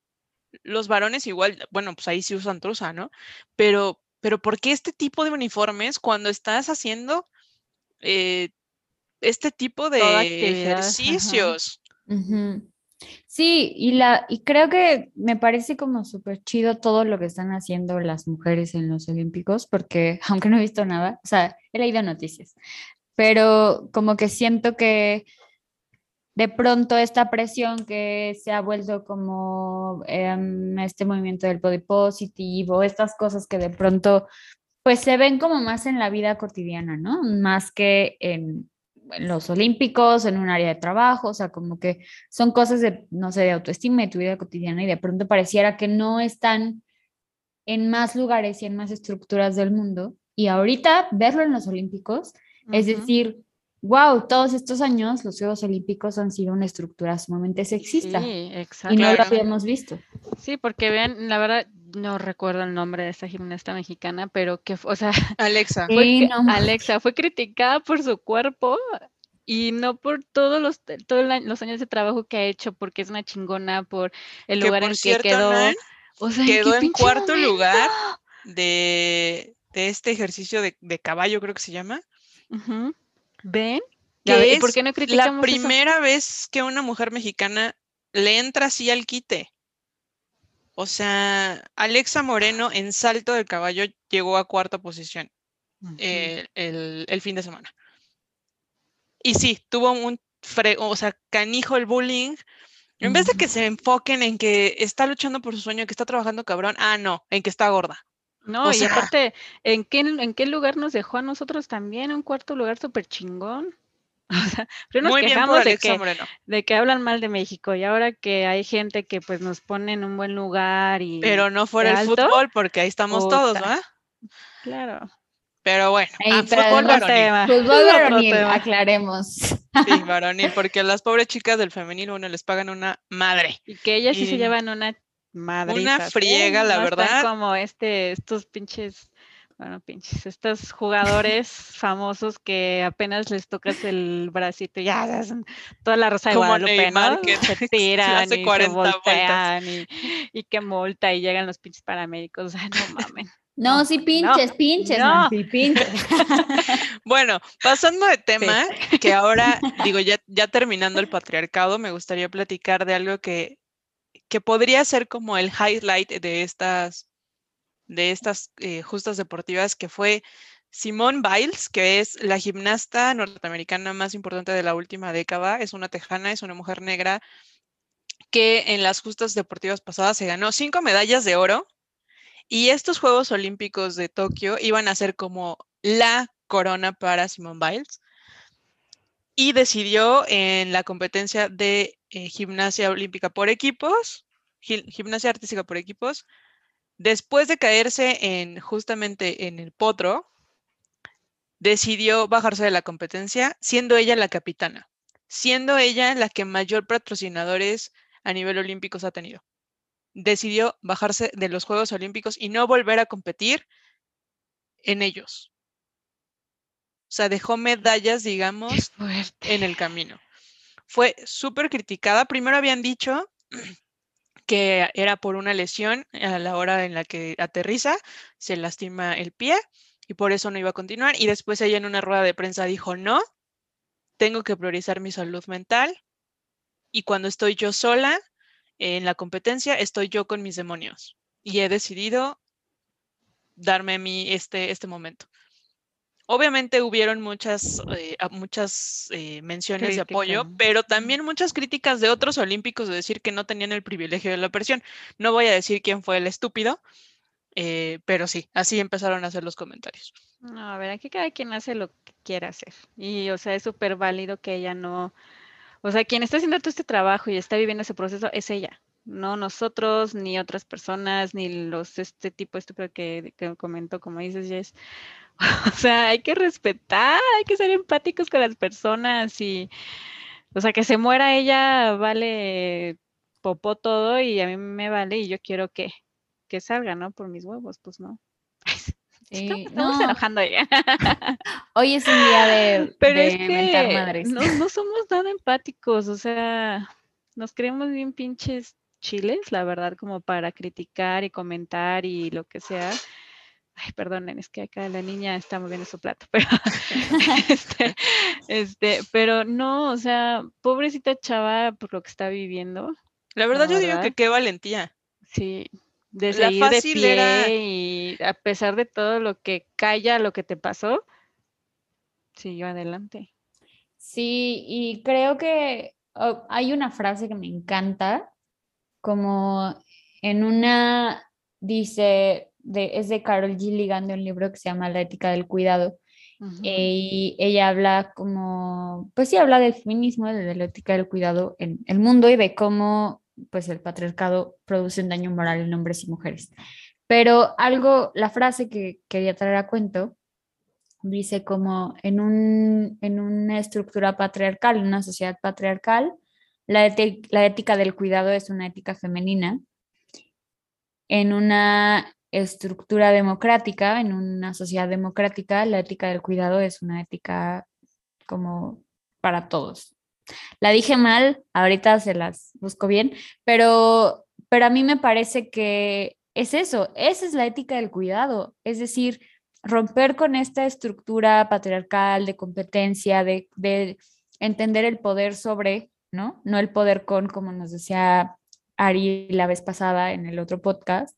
Los varones igual, bueno, pues ahí sí usan trusa, ¿no? Pero, pero ¿por qué este tipo de uniformes cuando estás haciendo eh, este tipo de ejercicios? Sí, y, la, y creo que me parece como súper chido todo lo que están haciendo las mujeres en los Olímpicos, porque aunque no he visto nada, o sea, he leído noticias, pero como que siento que de pronto esta presión que se ha vuelto como em, este movimiento del body positivo, estas cosas que de pronto pues se ven como más en la vida cotidiana, ¿no? Más que en, los olímpicos, en un área de trabajo, o sea, como que son cosas de, no sé, de autoestima de tu vida cotidiana y de pronto pareciera que no están en más lugares y en más estructuras del mundo. Y ahorita verlo en los olímpicos, es decir, wow, todos estos años los Juegos Olímpicos han sido una estructura sumamente sexista. Sí, exacto. Y no lo habíamos visto. Sí, porque vean, la verdad, no recuerdo el nombre de esta gimnasta mexicana, pero que, o sea, [laughs] Alexa. Fue, Alexa fue criticada por su cuerpo y no por todos los, todos los años de trabajo que ha hecho, porque es una chingona, por el lugar en que quedó. o sea, quedó en cuarto lugar de, de este ejercicio de, de caballo, creo que se llama. Ujú. ¿Ven? que Ya ve, ¿y es por qué no la criticamos eso? primera vez que una mujer mexicana le entra así al quite. O sea, Alexa Moreno en salto del caballo llegó a cuarta posición eh, el, el fin de semana. Y sí, tuvo un fre- o sea, canijo el bullying. En vez de que se enfoquen en que está luchando por su sueño, que está trabajando cabrón, ah, no, en que está gorda. No, O y sea- aparte, ¿en qué, ¿en qué lugar nos dejó a nosotros también? Un cuarto lugar súper chingón. [laughs] O sea, primero nos Muy quejamos de que, Moreno. de que hablan mal de México y ahora que hay gente que pues nos pone en un buen lugar y Pero no fuera el alto, fútbol, porque ahí estamos todos. ¿va? claro. Pero bueno, Ey, ah, pero fútbol varonil. tema. Fútbol otro varonil, tema. aclaremos. Sí, [laughs] varonil, porque las pobres chicas del femenil, uno les pagan una madre. Y que ellas sí se llevan una madriza. friega, la verdad. como este, estos pinches, bueno, pinches, estos jugadores [laughs] famosos que apenas les tocas el bracito, y ya, toda la rosa de Como Guadalupe, Neymar, ¿no? que se [laughs] se tiran hace y 40 se voltean y, y que multa y llegan los pinches paramédicos, [laughs] o sea, no mamen. No, No, sí pinches, pinches, no. Nancy, pinches. Bueno, pasando de tema, que ahora, digo, ya, ya terminando el patriarcado, me gustaría platicar de algo que, que podría ser como el highlight de estas, de estas eh, justas deportivas, que fue Simone Biles, que es la gimnasta norteamericana más importante de la última década. Es una tejana, es una mujer negra que en las justas deportivas pasadas se ganó cinco medallas de oro. Y estos Juegos Olímpicos de Tokio iban a ser como la corona para Simone Biles. Y decidió en la competencia de eh, gimnasia olímpica por equipos, gimnasia artística por equipos, después de caerse en justamente en el potro, decidió bajarse de la competencia, siendo ella la capitana, siendo ella la que mayor patrocinadores a nivel olímpicos ha tenido. Decidió bajarse de los Juegos Olímpicos y no volver a competir en ellos. O sea, dejó medallas, digamos, en el camino. Fue súper criticada. Primero habían dicho que era por una lesión a la hora en la que aterriza, se lastima el pie y por eso no iba a continuar. Y después ella en una rueda de prensa dijo, no, tengo que priorizar mi salud mental y cuando estoy yo sola en la competencia, estoy yo con mis demonios y he decidido darme a mí este, este momento. Obviamente hubieron muchas, eh, muchas eh, menciones de apoyo, pero también muchas críticas de otros olímpicos de decir que no tenían el privilegio de la presión. No voy a decir quién fue el estúpido, eh, pero sí, así empezaron a hacer los comentarios. No, a ver, aquí cada quien hace lo que quiera hacer. Y, o sea, es súper válido que ella no. O sea, quien está haciendo todo este trabajo y está viviendo ese proceso es ella. No nosotros, ni otras personas, ni los, este tipo estúpido que, que comentó, como dices, Jess. [laughs] O sea, hay que respetar, hay que ser empáticos con las personas y, o sea, que se muera ella vale popó todo y a mí me vale y yo quiero que, que salga, ¿no? Por mis huevos, pues no. [laughs] Sí, Estamos no, enojando ya. [laughs] hoy es un día de, Pero de es que madres. no, no somos nada empáticos, o sea, nos creemos bien pinches chiles, la verdad, como para criticar y comentar y lo que sea. Ay, perdonen, es que acá la niña está moviendo su plato, [laughs] pero este, este, pero no, o sea, pobrecita chava por lo que está viviendo, La verdad, La yo digo que qué valentía. sí, de La seguir de fácil pie era- y a pesar de todo lo que calla, lo que te pasó, siguió adelante. Sí, y creo que oh, hay una frase que me encanta, como en una, dice, de, es de Carol Gilligan, de un libro que se llama La ética del cuidado, eh, y ella habla como, pues sí, habla del feminismo, de la ética del cuidado en el mundo y de cómo, pues, el patriarcado produce un daño moral en hombres y mujeres. Pero algo, la frase que quería traer a cuento, dice como en, un, en una estructura patriarcal, en una sociedad patriarcal, la, la ética del cuidado es una ética femenina. En una estructura democrática, en una sociedad democrática, la ética del cuidado es una ética como para todos. La dije mal, ahorita se las busco bien, pero, pero a mí me parece que es eso, esa es la ética del cuidado, es decir, romper con esta estructura patriarcal de competencia, de, de entender el poder sobre, ¿no? No el poder con, como nos decía Ari la vez pasada en el otro podcast.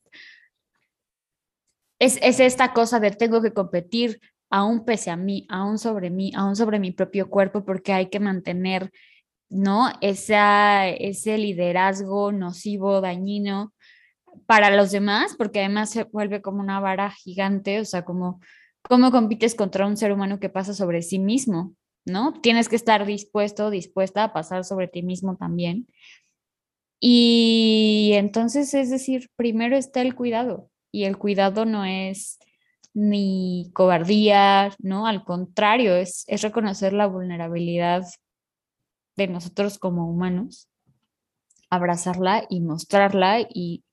Es, es esta cosa de tengo que competir aún pese a mí, aún sobre mí, aún sobre mi propio cuerpo, porque hay que mantener, ¿no? Esa, ese liderazgo nocivo, dañino para los demás, porque además se vuelve como una vara gigante, o sea, como cómo compites contra un ser humano que pasa sobre sí mismo, ¿no? Tienes que estar dispuesto, dispuesta a pasar sobre ti mismo también. Y entonces, es decir, primero está el cuidado, y el cuidado no es ni cobardía, ¿no? Al contrario, es, es reconocer la vulnerabilidad de nosotros como humanos, abrazarla y mostrarla y,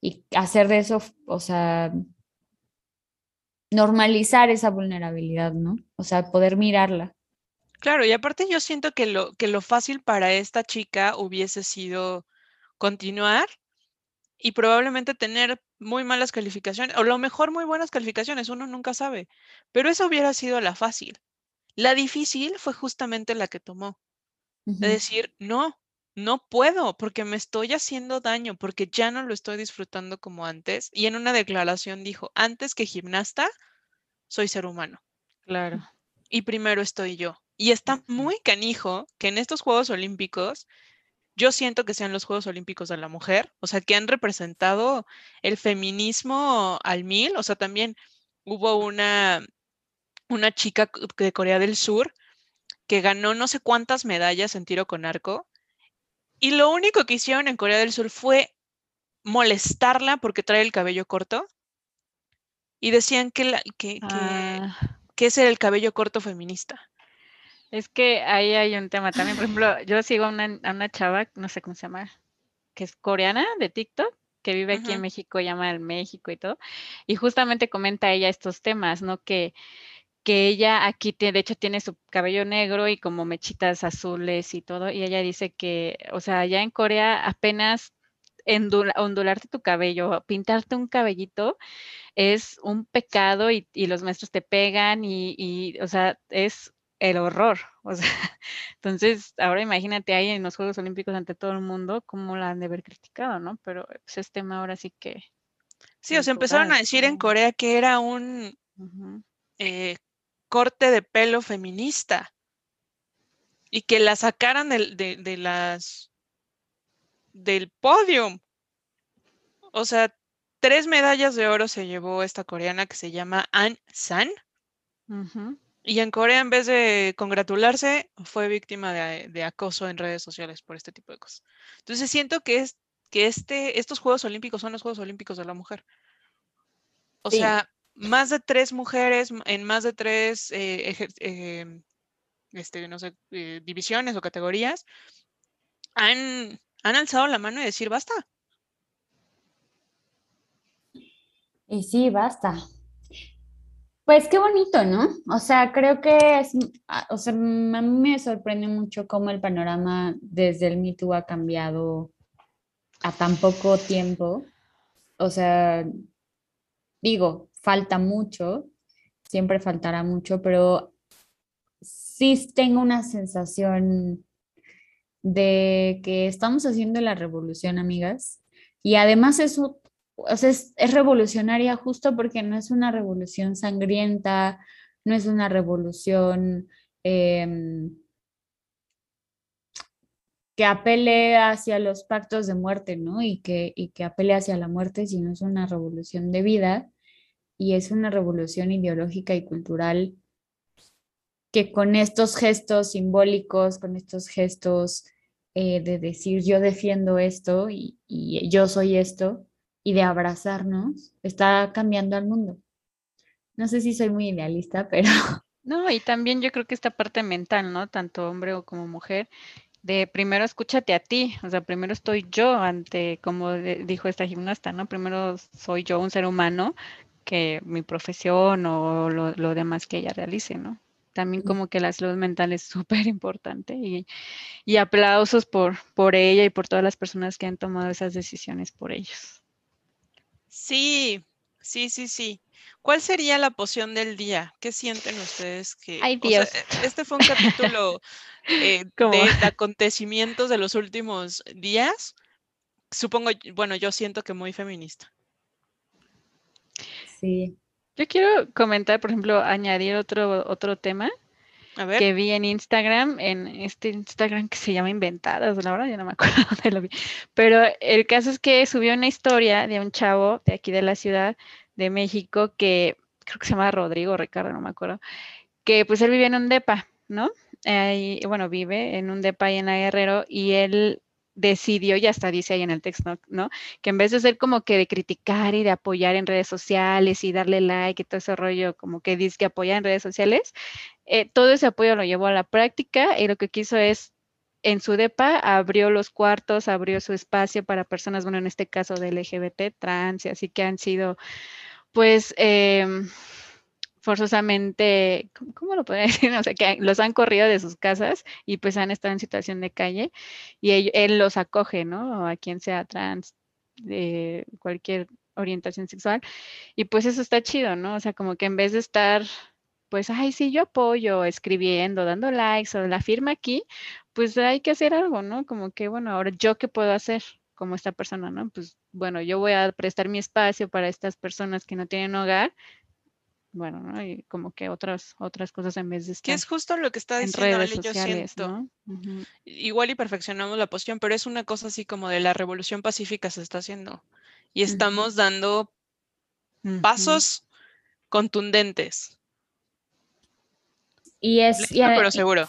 y hacer de eso, o sea, normalizar esa vulnerabilidad, ¿no? O sea, poder mirarla. Claro, y aparte yo siento que lo, que lo fácil para esta chica hubiese sido continuar y probablemente tener muy malas calificaciones, o lo mejor muy buenas calificaciones, uno nunca sabe, pero eso hubiera sido la fácil. La difícil fue justamente la que tomó, de decir, no, no puedo porque me estoy haciendo daño, porque ya no lo estoy disfrutando como antes. Y en una declaración dijo, antes que gimnasta, soy ser humano. Claro. Y primero estoy yo. Y está muy canijo que en estos Juegos Olímpicos yo siento que sean los Juegos Olímpicos de la mujer, o sea, que han representado el feminismo al mil, o sea, también hubo una, una chica de Corea del Sur que ganó no sé cuántas medallas en tiro con arco, y lo único que hicieron en Corea del Sur fue molestarla porque trae el cabello corto, y decían que, la, que, Ah, que ese era el cabello corto feminista. Es que ahí hay un tema también. Por ejemplo, yo sigo a una, a una chava, no sé cómo se llama, que es coreana de TikTok, que vive aquí en. México, llama al México y todo. Y justamente comenta ella estos temas, ¿no? Que, que ella aquí, tie- de hecho, tiene su cabello negro y como mechitas azules y todo. Y ella dice que, o sea, allá en Corea apenas endula- ondularte tu cabello, pintarte un cabellito es un pecado y, y los maestros te pegan y, y, o sea, es el horror. O sea, [laughs] entonces, ahora imagínate ahí en los Juegos Olímpicos ante todo el mundo, cómo la han de haber criticado, ¿no? Pero pues, es tema ahora sí que Sí, o sea, empezaron a decir en. Corea que era un eh, corte de pelo feminista y que la sacaran del- de, de las del podium. O sea, tres medallas de oro se llevó esta coreana que se llama An San Ujú. Y en Corea en vez de congratularse fue víctima de, de acoso en redes sociales por este tipo de cosas. Entonces siento que es que este, estos Juegos Olímpicos son los Juegos Olímpicos de la mujer. O Sí. sea, más de tres mujeres en más de tres eh, ejer- em, este, no sé, eh, divisiones o categorías han, han alzado la mano y decir basta. Y sí, basta. Pues qué bonito, ¿no? O sea, creo que es, ah, o sea, mm, a mí me sorprende mucho cómo el panorama desde el Me Too ha cambiado a tan poco tiempo. O sea, digo, falta mucho, siempre faltará mucho, pero sí tengo una sensación de que estamos haciendo la revolución, amigas. Y además eso, o sea, es, es revolucionaria justo porque no es una revolución sangrienta, no es una revolución em, que apele hacia los pactos de muerte, ¿no? Y que, y que apele hacia la muerte, sino es una revolución de vida y es una revolución ideológica y cultural que con estos gestos simbólicos, con estos gestos eh, de decir yo defiendo esto y, y yo soy esto y de abrazarnos, está cambiando al mundo. No sé si soy muy idealista, [laughs] pero No, y también yo creo que esta parte mental, ¿no? Tanto hombre o como mujer, de primero escúchate a ti, o sea, primero estoy yo ante, como dijo esta gimnasta, ¿no? Primero soy yo un ser humano que mi profesión o lo, lo demás que ella realice, ¿no? También como que la salud mental es [laughs] súper importante y, y aplausos por, por ella y por todas las personas que han tomado esas decisiones por ellos. Sí, sí, sí, sí. ¿Cuál sería la poción del día? ¿Qué sienten ustedes que... Ay, o sea, Dios. e- este fue un capítulo eh, [laughs] de, de acontecimientos de los últimos días. Supongo, bueno, yo siento que muy feminista. Sí. Yo quiero comentar, por ejemplo, añadir otro, otro tema A ver, que vi en Instagram, en este Instagram que se llama Inventadas, la verdad, ya no me [laughs] acuerdo dónde lo vi. Pero el caso es que subió una historia de un chavo de aquí de la Ciudad de México que creo que se llama Rodrigo Ricardo, no me acuerdo, que pues él vive en un depa, ¿no? Ahí, bueno, vive en un depa ahí en la Guerrero y él decidió, y hasta dice ahí en el texto, ¿no? Que en vez de ser como que de criticar y de apoyar en redes sociales y darle like y todo ese rollo, como que dice que apoyar en redes sociales, eh, todo ese apoyo lo llevó a la práctica y lo que quiso es, en su DEPA, abrió los cuartos, abrió su espacio para personas, bueno, en este caso de LGBT, trans, y así que han sido, pues, em, forzosamente, ¿cómo, lo podría [laughs] decir? O sea, que los han corrido de sus casas y pues han estado en situación de calle y él, él los acoge, ¿no? A quien sea trans, de cualquier orientación sexual. Y pues eso está chido, ¿no? O sea, como que en vez de estar, pues, ay, sí, yo apoyo, escribiendo, dando likes o la firma aquí, pues hay que hacer algo, ¿no? Como que, bueno, ahora yo qué puedo hacer como esta persona, ¿no? Pues, bueno, yo voy a prestar mi espacio para estas personas que no tienen hogar, bueno, ¿no? Y como que otras, otras cosas en vez de que estar es justo lo que está en diciendo redes Ale, yo sociales, siento. Igual y perfeccionamos la poción, pero es una cosa así como de la revolución pacífica se está haciendo. Y estamos dando pasos contundentes. Y es, y Lento, ade- pero seguro.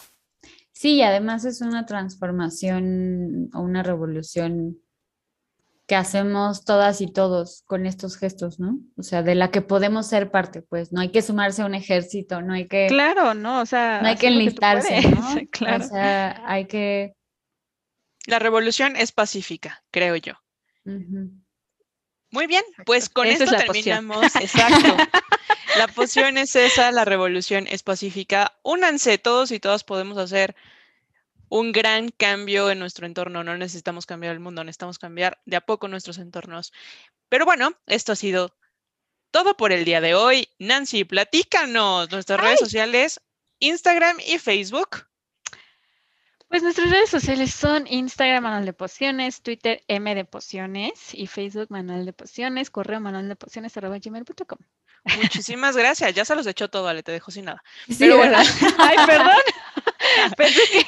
sí, y además es una transformación o una revolución que hacemos todas y todos con estos gestos, ¿no? O sea, de la que podemos ser parte, pues no hay que sumarse a un ejército, no hay que, Claro, ¿no? O sea, no hay que enlistarse, puedes, ¿no? [laughs] Claro. O sea, hay que... La revolución es pacífica, creo yo. Muy bien, pues con Esa es esto poción. terminamos. Exacto. La poción es esa, la revolución es pacífica. Únanse, todos y todas podemos hacer un gran cambio en nuestro entorno. No necesitamos cambiar el mundo, necesitamos cambiar de a poco nuestros entornos. Pero bueno, esto ha sido todo por el día de hoy. Nancy, platícanos nuestras redes sociales, Instagram y Facebook. Pues nuestras redes sociales son Instagram Manual de Pociones, Twitter M de Pociones y Facebook Manual de Pociones, correo manual de pociones arroba gmail.com. Muchísimas gracias. Ya se los echó todo, Ale, te dejo sin nada. Sí, Pero bueno. [laughs] Ay, perdón. [laughs] Pensé que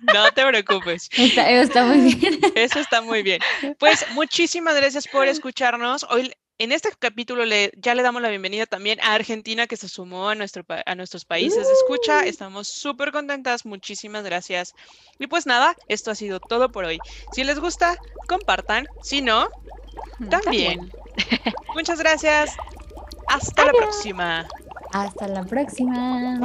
No te preocupes. Está, está muy bien. Eso está muy bien. Pues muchísimas gracias por escucharnos. Hoy en este capítulo le, ya le damos la bienvenida también a Argentina que se sumó a, nuestro, a nuestros países de escucha. Estamos súper contentas. Muchísimas gracias. Y pues nada, esto ha sido todo por hoy. Si les gusta, compartan. Si no, también. Muchas gracias. Hasta la próxima. Hasta la próxima.